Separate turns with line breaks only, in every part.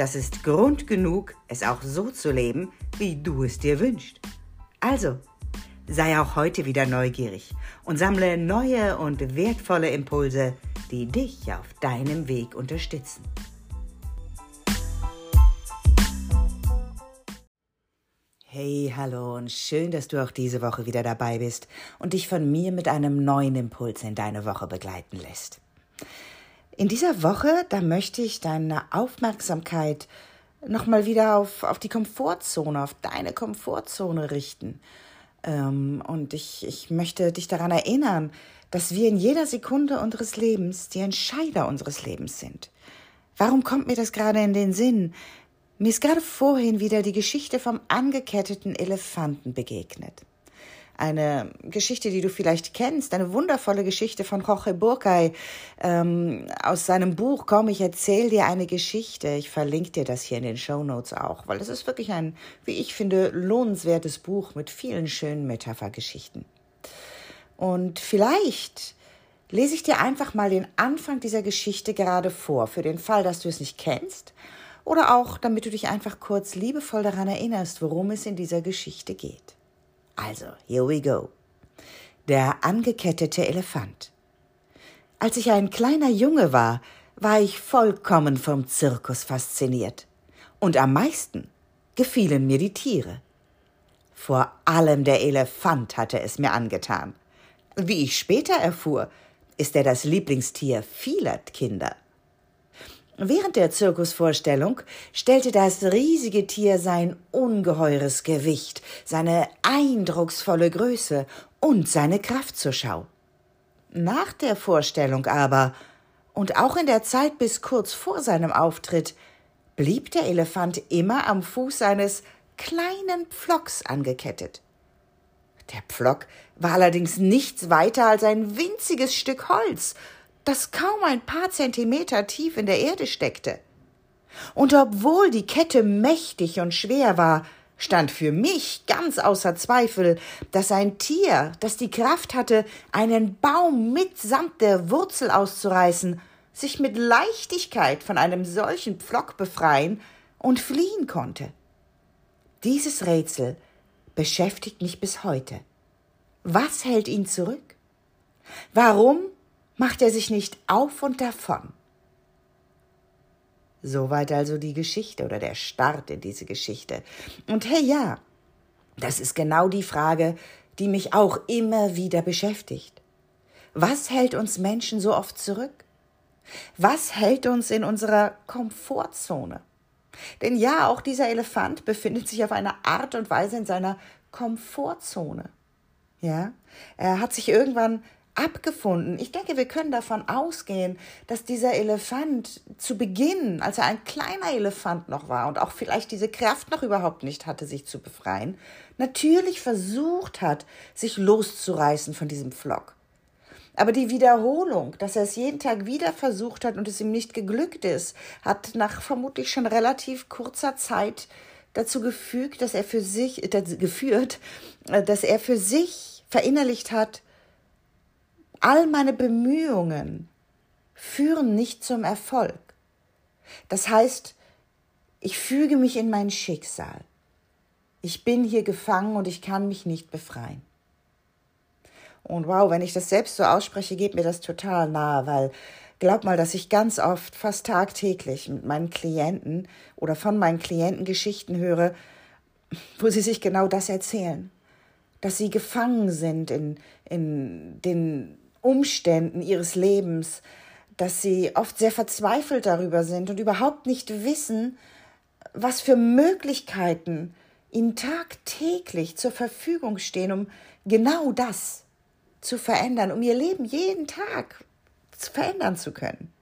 das ist Grund genug, es auch so zu leben, wie du es dir wünschst. Also, sei auch heute wieder neugierig und sammle neue und wertvolle Impulse, die dich auf deinem Weg unterstützen. Hey, hallo und schön, dass du auch diese Woche wieder dabei bist und dich von mir mit einem neuen Impuls in deine Woche begleiten lässt. In dieser Woche, da möchte ich deine Aufmerksamkeit nochmal wieder auf, auf die Komfortzone, auf deine Komfortzone richten. Ähm, und ich, ich möchte dich daran erinnern, dass wir in jeder Sekunde unseres Lebens die Entscheider unseres Lebens sind. Warum kommt mir das gerade in den Sinn? Mir ist gerade vorhin wieder die Geschichte vom angeketteten Elefanten begegnet eine Geschichte, die du vielleicht kennst, eine wundervolle Geschichte von Jorge Burkay ähm, aus seinem Buch Komm, ich erzähle dir eine Geschichte. Ich verlinke dir das hier in den Show Notes auch, weil es ist wirklich ein, wie ich finde, lohnenswertes Buch mit vielen schönen Metaphergeschichten. Und vielleicht lese ich dir einfach mal den Anfang dieser Geschichte gerade vor, für den Fall, dass du es nicht kennst oder auch damit du dich einfach kurz liebevoll daran erinnerst, worum es in dieser Geschichte geht. Also, here we go. Der angekettete Elefant. Als ich ein kleiner Junge war, war ich vollkommen vom Zirkus fasziniert. Und am meisten gefielen mir die Tiere. Vor allem der Elefant hatte es mir angetan. Wie ich später erfuhr, ist er das Lieblingstier vieler Kinder. Während der Zirkusvorstellung stellte das riesige Tier sein ungeheures Gewicht, seine eindrucksvolle Größe und seine Kraft zur Schau. Nach der Vorstellung aber und auch in der Zeit bis kurz vor seinem Auftritt blieb der Elefant immer am Fuß seines kleinen Pflocks angekettet. Der Pflock war allerdings nichts weiter als ein winziges Stück Holz, das kaum ein paar Zentimeter tief in der Erde steckte. Und obwohl die Kette mächtig und schwer war, stand für mich ganz außer Zweifel, dass ein Tier, das die Kraft hatte, einen Baum mitsamt der Wurzel auszureißen, sich mit Leichtigkeit von einem solchen Pflock befreien und fliehen konnte. Dieses Rätsel beschäftigt mich bis heute. Was hält ihn zurück? Warum macht er sich nicht auf und davon. Soweit also die Geschichte oder der Start in diese Geschichte. Und hey ja, das ist genau die Frage, die mich auch immer wieder beschäftigt. Was hält uns Menschen so oft zurück? Was hält uns in unserer Komfortzone? Denn ja, auch dieser Elefant befindet sich auf eine Art und Weise in seiner Komfortzone. Ja, er hat sich irgendwann abgefunden. Ich denke, wir können davon ausgehen, dass dieser Elefant zu Beginn, als er ein kleiner Elefant noch war und auch vielleicht diese Kraft noch überhaupt nicht hatte, sich zu befreien, natürlich versucht hat, sich loszureißen von diesem Flock. Aber die Wiederholung, dass er es jeden Tag wieder versucht hat und es ihm nicht geglückt ist, hat nach vermutlich schon relativ kurzer Zeit dazu gefügt, dass er für sich, äh, geführt, äh, dass er für sich verinnerlicht hat, All meine Bemühungen führen nicht zum Erfolg. Das heißt, ich füge mich in mein Schicksal. Ich bin hier gefangen und ich kann mich nicht befreien. Und wow, wenn ich das selbst so ausspreche, geht mir das total nahe, weil glaub mal, dass ich ganz oft, fast tagtäglich mit meinen Klienten oder von meinen Klienten Geschichten höre, wo sie sich genau das erzählen. Dass sie gefangen sind in, in den Umständen ihres Lebens, dass sie oft sehr verzweifelt darüber sind und überhaupt nicht wissen, was für Möglichkeiten ihnen tagtäglich zur Verfügung stehen, um genau das zu verändern, um ihr Leben jeden Tag verändern zu können.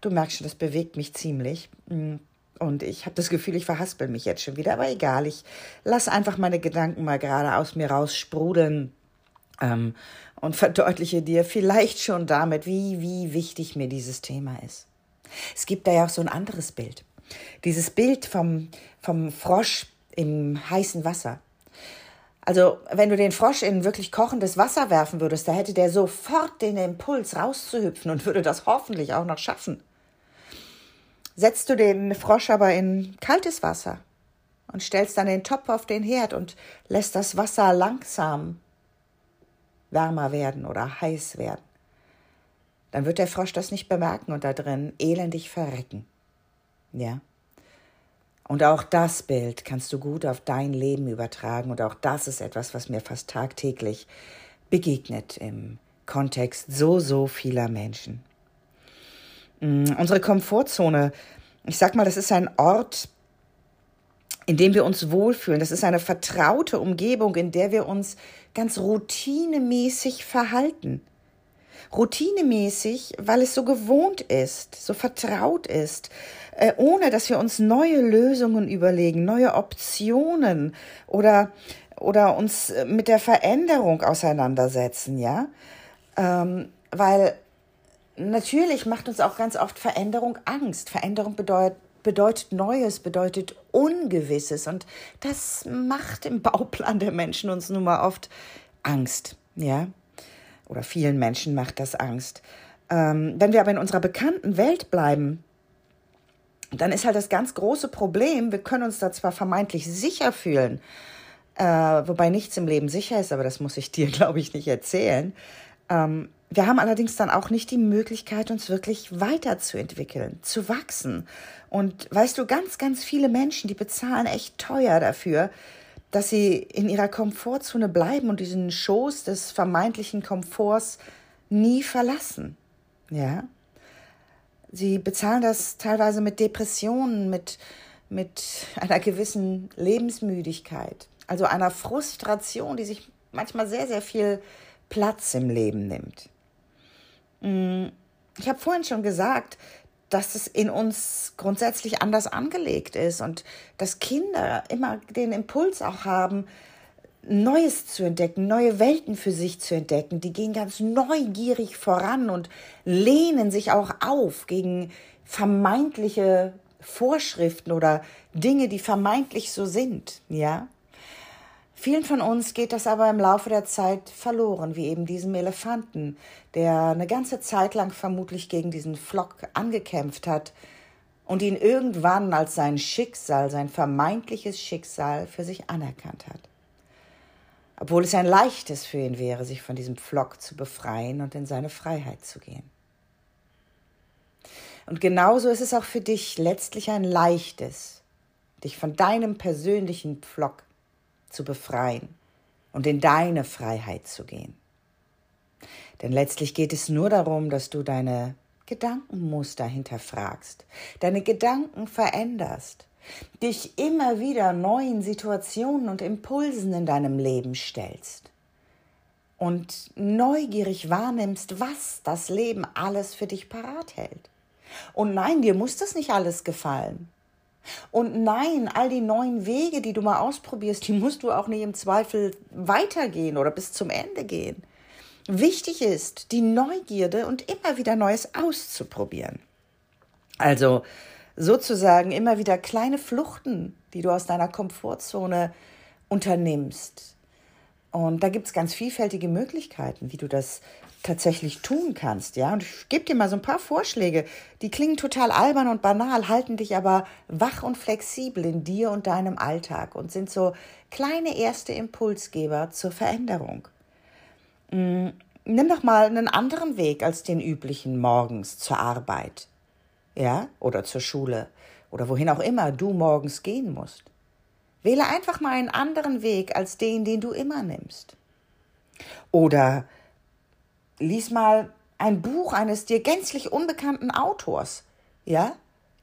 Du merkst schon, das bewegt mich ziemlich. Und ich habe das Gefühl, ich verhaspel mich jetzt schon wieder. Aber egal, ich lass einfach meine Gedanken mal gerade aus mir raus sprudeln ähm, und verdeutliche dir vielleicht schon damit, wie, wie wichtig mir dieses Thema ist. Es gibt da ja auch so ein anderes Bild. Dieses Bild vom, vom Frosch im heißen Wasser. Also, wenn du den Frosch in wirklich kochendes Wasser werfen würdest, da hätte der sofort den Impuls rauszuhüpfen und würde das hoffentlich auch noch schaffen. Setzt du den Frosch aber in kaltes Wasser und stellst dann den Topf auf den Herd und lässt das Wasser langsam wärmer werden oder heiß werden, dann wird der Frosch das nicht bemerken und da drin elendig verrecken. Ja. Und auch das Bild kannst du gut auf dein Leben übertragen und auch das ist etwas, was mir fast tagtäglich begegnet im Kontext so, so vieler Menschen. Mm, unsere Komfortzone, ich sag mal, das ist ein Ort, in dem wir uns wohlfühlen. Das ist eine vertraute Umgebung, in der wir uns ganz routinemäßig verhalten. Routinemäßig, weil es so gewohnt ist, so vertraut ist, äh, ohne dass wir uns neue Lösungen überlegen, neue Optionen oder, oder uns mit der Veränderung auseinandersetzen, ja. Ähm, weil natürlich macht uns auch ganz oft Veränderung Angst. Veränderung bedeutet, bedeutet Neues, bedeutet Ungewisses. Und das macht im Bauplan der Menschen uns nun mal oft Angst, ja. Oder vielen Menschen macht das Angst. Ähm, wenn wir aber in unserer bekannten Welt bleiben, dann ist halt das ganz große Problem, wir können uns da zwar vermeintlich sicher fühlen, äh, wobei nichts im Leben sicher ist, aber das muss ich dir, glaube ich, nicht erzählen. Ähm, wir haben allerdings dann auch nicht die Möglichkeit, uns wirklich weiterzuentwickeln, zu wachsen. Und weißt du, ganz, ganz viele Menschen, die bezahlen echt teuer dafür, dass sie in ihrer Komfortzone bleiben und diesen Schoß des vermeintlichen Komforts nie verlassen. Ja. Sie bezahlen das teilweise mit Depressionen, mit, mit einer gewissen Lebensmüdigkeit, also einer Frustration, die sich manchmal sehr, sehr viel Platz im Leben nimmt. Ich habe vorhin schon gesagt, dass es in uns grundsätzlich anders angelegt ist und dass Kinder immer den Impuls auch haben, Neues zu entdecken, neue Welten für sich zu entdecken. Die gehen ganz neugierig voran und lehnen sich auch auf gegen vermeintliche Vorschriften oder Dinge, die vermeintlich so sind, ja. Vielen von uns geht das aber im Laufe der Zeit verloren, wie eben diesem Elefanten, der eine ganze Zeit lang vermutlich gegen diesen Flock angekämpft hat und ihn irgendwann als sein Schicksal, sein vermeintliches Schicksal für sich anerkannt hat. Obwohl es ein leichtes für ihn wäre, sich von diesem Flock zu befreien und in seine Freiheit zu gehen. Und genauso ist es auch für dich letztlich ein leichtes, dich von deinem persönlichen Pflock zu befreien und in deine Freiheit zu gehen. Denn letztlich geht es nur darum, dass du deine Gedankenmuster hinterfragst, deine Gedanken veränderst, dich immer wieder neuen Situationen und Impulsen in deinem Leben stellst und neugierig wahrnimmst, was das Leben alles für dich parat hält. Und nein, dir muss das nicht alles gefallen. Und nein, all die neuen Wege, die du mal ausprobierst, die musst du auch nicht im Zweifel weitergehen oder bis zum Ende gehen. Wichtig ist die Neugierde und immer wieder Neues auszuprobieren. Also sozusagen immer wieder kleine Fluchten, die du aus deiner Komfortzone unternimmst. Und da gibt es ganz vielfältige Möglichkeiten, wie du das tatsächlich tun kannst, ja. Und ich gebe dir mal so ein paar Vorschläge, die klingen total albern und banal, halten dich aber wach und flexibel in dir und deinem Alltag und sind so kleine erste Impulsgeber zur Veränderung. Mm, nimm doch mal einen anderen Weg als den üblichen morgens zur Arbeit, ja, oder zur Schule oder wohin auch immer du morgens gehen musst. Wähle einfach mal einen anderen Weg als den, den du immer nimmst. Oder lies mal ein Buch eines dir gänzlich unbekannten Autors. Ja?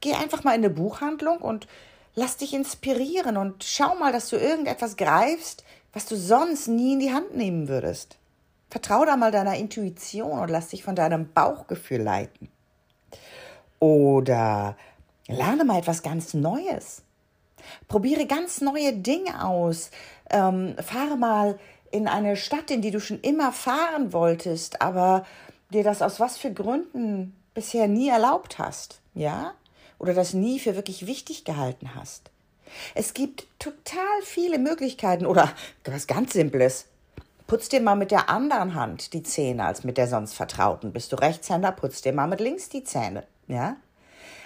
Geh einfach mal in eine Buchhandlung und lass dich inspirieren und schau mal, dass du irgendetwas greifst, was du sonst nie in die Hand nehmen würdest. Vertrau da mal deiner Intuition und lass dich von deinem Bauchgefühl leiten. Oder lerne mal etwas ganz Neues. Probiere ganz neue Dinge aus. Ähm, fahre mal in eine Stadt, in die du schon immer fahren wolltest, aber dir das aus was für Gründen bisher nie erlaubt hast, ja? Oder das nie für wirklich wichtig gehalten hast. Es gibt total viele Möglichkeiten oder was ganz Simples. Putz dir mal mit der anderen Hand die Zähne als mit der sonst vertrauten. Bist du Rechtshänder, putz dir mal mit links die Zähne, ja?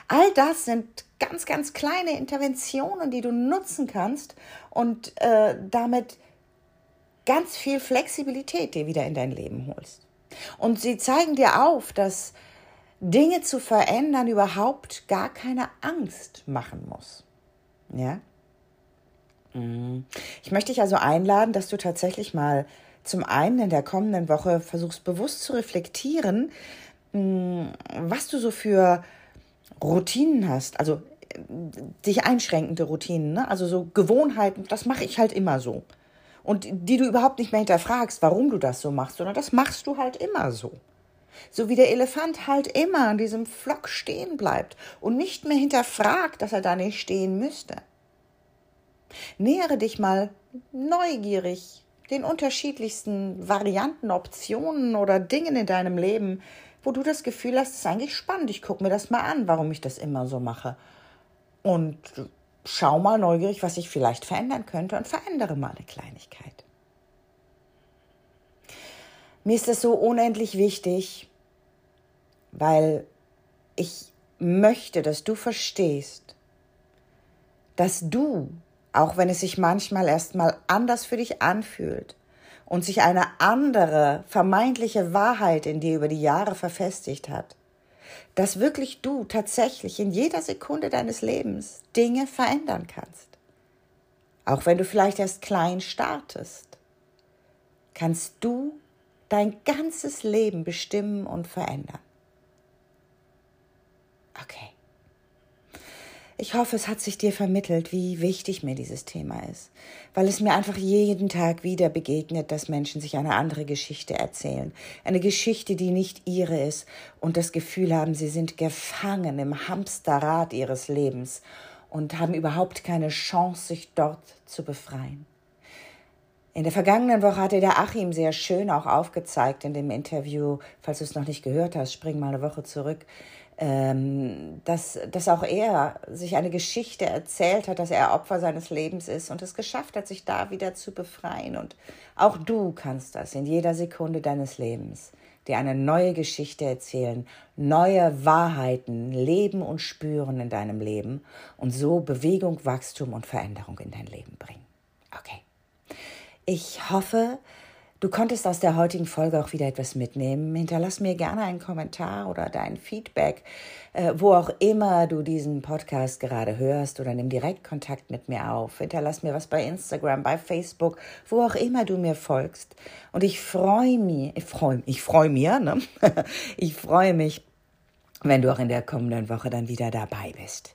All das sind ganz, ganz kleine Interventionen, die du nutzen kannst und äh, damit ganz viel Flexibilität dir wieder in dein Leben holst. Und sie zeigen dir auf, dass Dinge zu verändern überhaupt gar keine Angst machen muss. Ja? Mhm. Ich möchte dich also einladen, dass du tatsächlich mal zum einen in der kommenden Woche versuchst bewusst zu reflektieren, mm, was du so für Routinen hast, also dich einschränkende Routinen, ne? also so Gewohnheiten, das mache ich halt immer so und die du überhaupt nicht mehr hinterfragst, warum du das so machst, sondern das machst du halt immer so. So wie der Elefant halt immer an diesem Flock stehen bleibt und nicht mehr hinterfragt, dass er da nicht stehen müsste. Nähere dich mal neugierig den unterschiedlichsten Varianten, Optionen oder Dingen in deinem Leben, wo du das Gefühl hast, es ist eigentlich spannend, ich gucke mir das mal an, warum ich das immer so mache. Und schau mal neugierig, was ich vielleicht verändern könnte und verändere mal eine Kleinigkeit. Mir ist das so unendlich wichtig, weil ich möchte, dass du verstehst, dass du, auch wenn es sich manchmal erstmal anders für dich anfühlt und sich eine andere vermeintliche Wahrheit in dir über die Jahre verfestigt hat, dass wirklich du tatsächlich in jeder Sekunde deines Lebens Dinge verändern kannst. Auch wenn du vielleicht erst klein startest, kannst du dein ganzes Leben bestimmen und verändern. Okay. Ich hoffe, es hat sich dir vermittelt, wie wichtig mir dieses Thema ist, weil es mir einfach jeden Tag wieder begegnet, dass Menschen sich eine andere Geschichte erzählen, eine Geschichte, die nicht ihre ist. Und das Gefühl haben, sie sind gefangen im Hamsterrad ihres Lebens und haben überhaupt keine Chance, sich dort zu befreien. In der vergangenen Woche hatte der Achim sehr schön auch aufgezeigt in dem Interview, falls du es noch nicht gehört hast, spring mal eine Woche zurück, ähm, dass, dass auch er sich eine Geschichte erzählt hat, dass er Opfer seines Lebens ist und es geschafft hat, sich da wieder zu befreien. Und auch du kannst das in jeder Sekunde deines Lebens, dir eine neue Geschichte erzählen, neue Wahrheiten leben und spüren in deinem Leben und so Bewegung, Wachstum und Veränderung in dein Leben bringen. Okay. Ich hoffe, Du konntest aus der heutigen Folge auch wieder etwas mitnehmen. Hinterlass mir gerne einen Kommentar oder dein Feedback, äh, wo auch immer du diesen Podcast gerade hörst oder nimm direkt Kontakt mit mir auf. Hinterlass mir was bei Instagram, bei Facebook, wo auch immer du mir folgst. Und ich freue mich, ich freue ich freu mir, ne? ich freue mich, wenn du auch in der kommenden Woche dann wieder dabei bist.